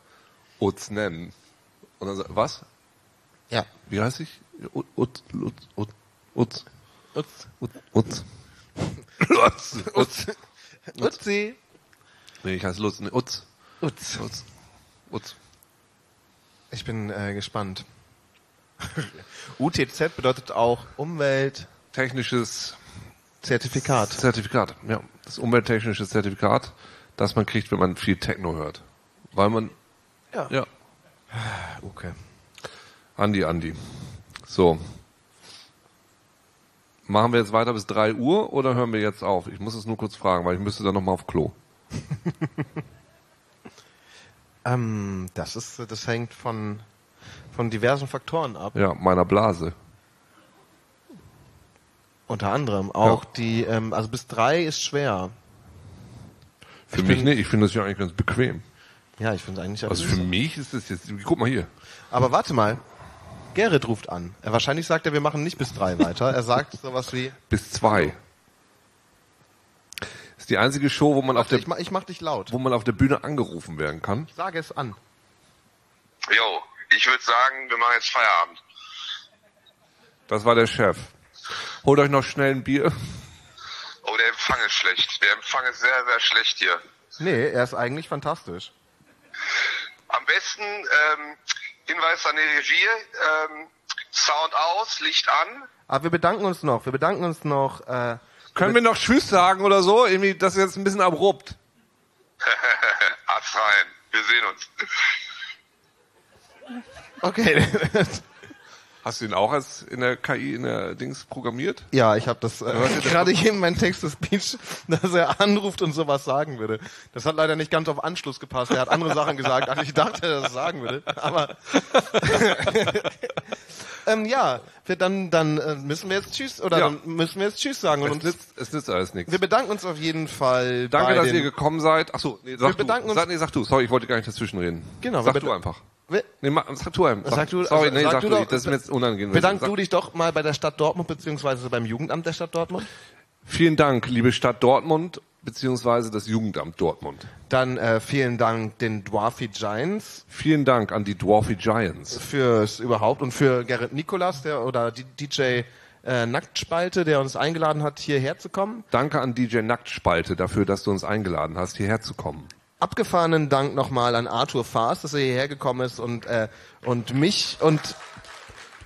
Utz nennen. Und dann sagt, was? Ja. Wie heißt ich? Ut- Utz, Lutz, Utz, Utz, Utz. Utz, Utz. Utz. Utzi. Nee, ich heiße Lutz, nee, Utz. Utz. Utz. Utz. Ich bin äh, gespannt. UTZ bedeutet auch Umwelt, technisches Zertifikat. Zertifikat, ja. Das umwelttechnische Zertifikat, das man kriegt, wenn man viel Techno hört. Weil man, Ja. ja, Okay. Andi, Andi. So. Machen wir jetzt weiter bis 3 Uhr oder hören wir jetzt auf? Ich muss es nur kurz fragen, weil ich müsste dann nochmal auf Klo. Ähm, das ist, das hängt von, von diversen Faktoren ab. Ja, meiner Blase. Unter anderem auch die, ähm, also bis drei ist schwer. Für Ich mich bin- nicht, ich finde das ja eigentlich ganz bequem. Ja, ich finde es eigentlich Also auch für so. mich ist das jetzt, guck mal hier. Aber warte mal. Gerrit ruft an. Er, wahrscheinlich sagt er, wir machen nicht bis drei weiter. Er sagt sowas wie, Bis zwei. Ist die einzige Show, wo man auf der, ich mach, ich mach dich laut. wo man auf der Bühne angerufen werden kann. Sage es an. Jo, ich würde sagen, wir machen jetzt Feierabend. Das war der Chef. Holt euch noch schnell ein Bier. Oh, der Empfang ist schlecht. Der Empfang ist sehr, sehr schlecht hier. Nee, er ist eigentlich fantastisch. Am besten ähm, Hinweis an die Regie. Ähm, Sound aus, Licht an. Aber wir bedanken uns noch. Wir bedanken uns noch. Äh, Können wir noch Tschüss sagen oder so? Irgendwie, das ist jetzt ein bisschen abrupt. Arzt rein. Wir sehen uns. Okay. Hast du ihn auch als in der KI, in der Dings programmiert? ja, ich habe das äh, gerade hier in meinem Text-to-Speech, dass er anruft und sowas sagen würde. Das hat leider nicht ganz auf Anschluss gepasst. Er hat andere Sachen gesagt, als ich dachte, dass er das sagen würde. Aber ähm, ja, wir dann dann äh, müssen wir jetzt Tschüss oder Ja. dann müssen wir jetzt Tschüss sagen und Es nützt, es nützt alles nichts. wir bedanken uns auf jeden Fall. Danke, dass ihr gekommen seid. Achso, nee, sag Wir bedanken du. uns- Sag, nee, sag du. Sorry, ich wollte gar nicht dazwischenreden. Genau, Sag du einfach. Nee, sag du einfach. Sag du, Sorry, nee, sag sag, du du. doch- das ist mir jetzt unangenehm. Bedank Sag- du dich doch mal bei der Stadt Dortmund beziehungsweise beim Jugendamt der Stadt Dortmund. Vielen Dank, liebe Stadt Dortmund, beziehungsweise das Jugendamt Dortmund. Dann äh, vielen Dank den Dwarfy Giants Vielen Dank an die Dwarfy Giants. fürs überhaupt und für Gerrit Nikolas, der oder die DJ äh, Nacktspalte, der uns eingeladen hat, hierher zu kommen. Danke an DJ Nacktspalte dafür, dass du uns eingeladen hast, hierher zu kommen. Abgefahrenen Dank nochmal an Arthur Faas, dass er hierher gekommen ist und äh, und mich und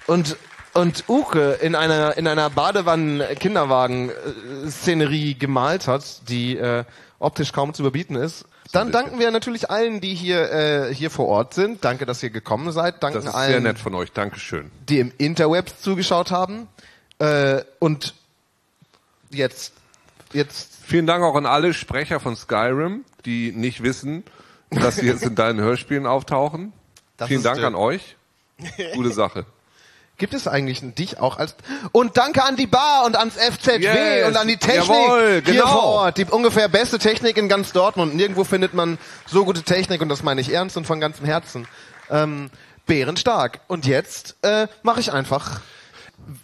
und und Uke in einer in einer Badewannen Kinderwagen äh, Szenerie gemalt hat, die äh, optisch kaum zu überbieten ist. Dann danken wir natürlich allen, die hier äh, hier vor Ort sind. Danke, dass ihr gekommen seid. Danken Das ist allen, sehr nett von euch. Dankeschön. die im Interwebs zugeschaut haben. Äh, und jetzt jetzt Vielen Dank auch an alle Sprecher von Skyrim, die nicht wissen, dass sie jetzt in deinen Hörspielen auftauchen. Das Vielen Dank äh, an euch. Gute Sache. Gibt es eigentlich dich auch als und danke an die Bar und ans FZW Yes, und an die Technik jawohl, hier genau. vor Ort. Die ungefähr beste Technik in ganz Dortmund. Nirgendwo findet man so gute Technik und das meine ich ernst und von ganzem Herzen. Ähm, bärenstark. Und jetzt äh, mache ich einfach.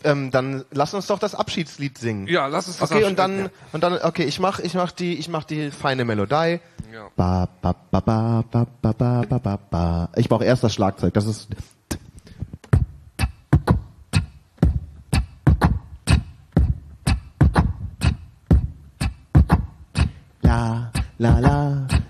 Ähm, dann lass uns doch das Abschiedslied singen. Ja, lass uns das Okay, und dann und dann okay, ich mach ich mach die ich mach die feine Melodie. Ja. Ba, ba, ba, ba, ba, ba, ba, ba, ba, ba. Ich brauche erst das Schlagzeug. Das ist. La la la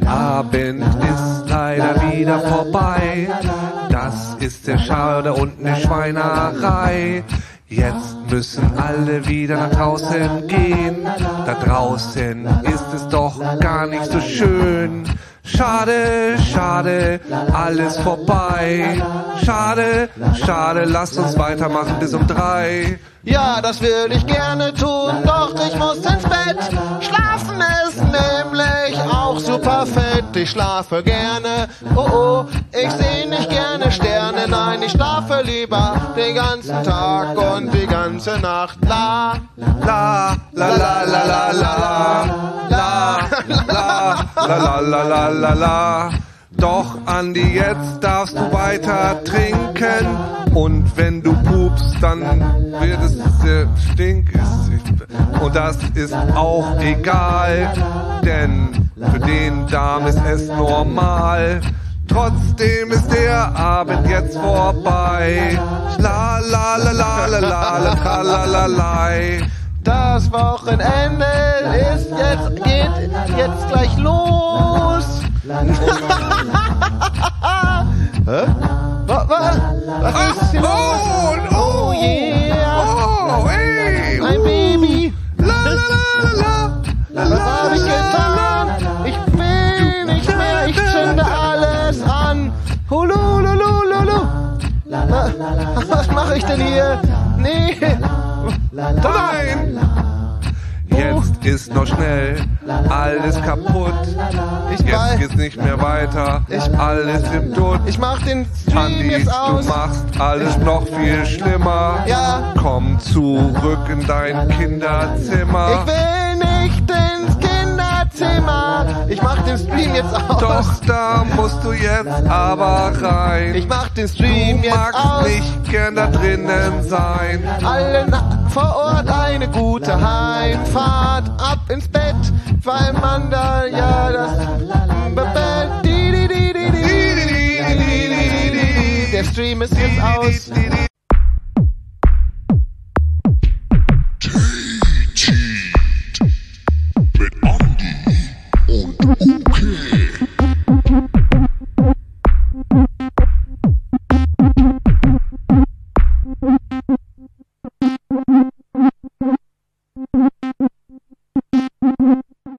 Der Abend ist leider wieder vorbei. Das ist der Schade und eine Schweinerei. Jetzt müssen alle wieder nach draußen gehen. Da draußen ist es doch gar nicht so schön. Schade, schade, alles vorbei. Schade, schade, lasst uns weitermachen bis um drei. Ja, das würde ich gerne tun, doch ich muss ins Bett. Schlafen ist nämlich auch super fett. Ich schlafe gerne, oh oh, ich sehe nicht gerne Sterne. Nein, ich schlafe lieber den ganzen Tag und die ganze Nacht. La, La, la, la, la, la, la. La, la, la, la, la, la, la, la. Doch, Andi, jetzt darfst du weiter trinken. Und wenn du pupst, dann wird es äh, stink. Und das ist auch egal, denn für den Darm ist es normal. Trotzdem ist der Abend jetzt vorbei. La la la la la la la tra la la lai. Das Wochenende ist jetzt, geht jetzt gleich los. Denn hier? Nee. Nein! Jetzt ist noch schnell alles kaputt. Ich Jetzt geht's nicht mehr weiter. Alles im Dutt. Ich mach den Stream Andi, jetzt du aus. machst alles noch viel schlimmer. Ja. Komm zurück in dein Ich Kinderzimmer. will nicht ins Kinderzimmer. Ich mach den Stream jetzt aus. Doch da musst du jetzt aber rein. Ich mach den Stream du jetzt magst aus. nicht gern da drinnen sein. Allen vor Ort eine gute Heimfahrt. Ab ins Bett, weil man da ja das. Der Stream ist jetzt aus.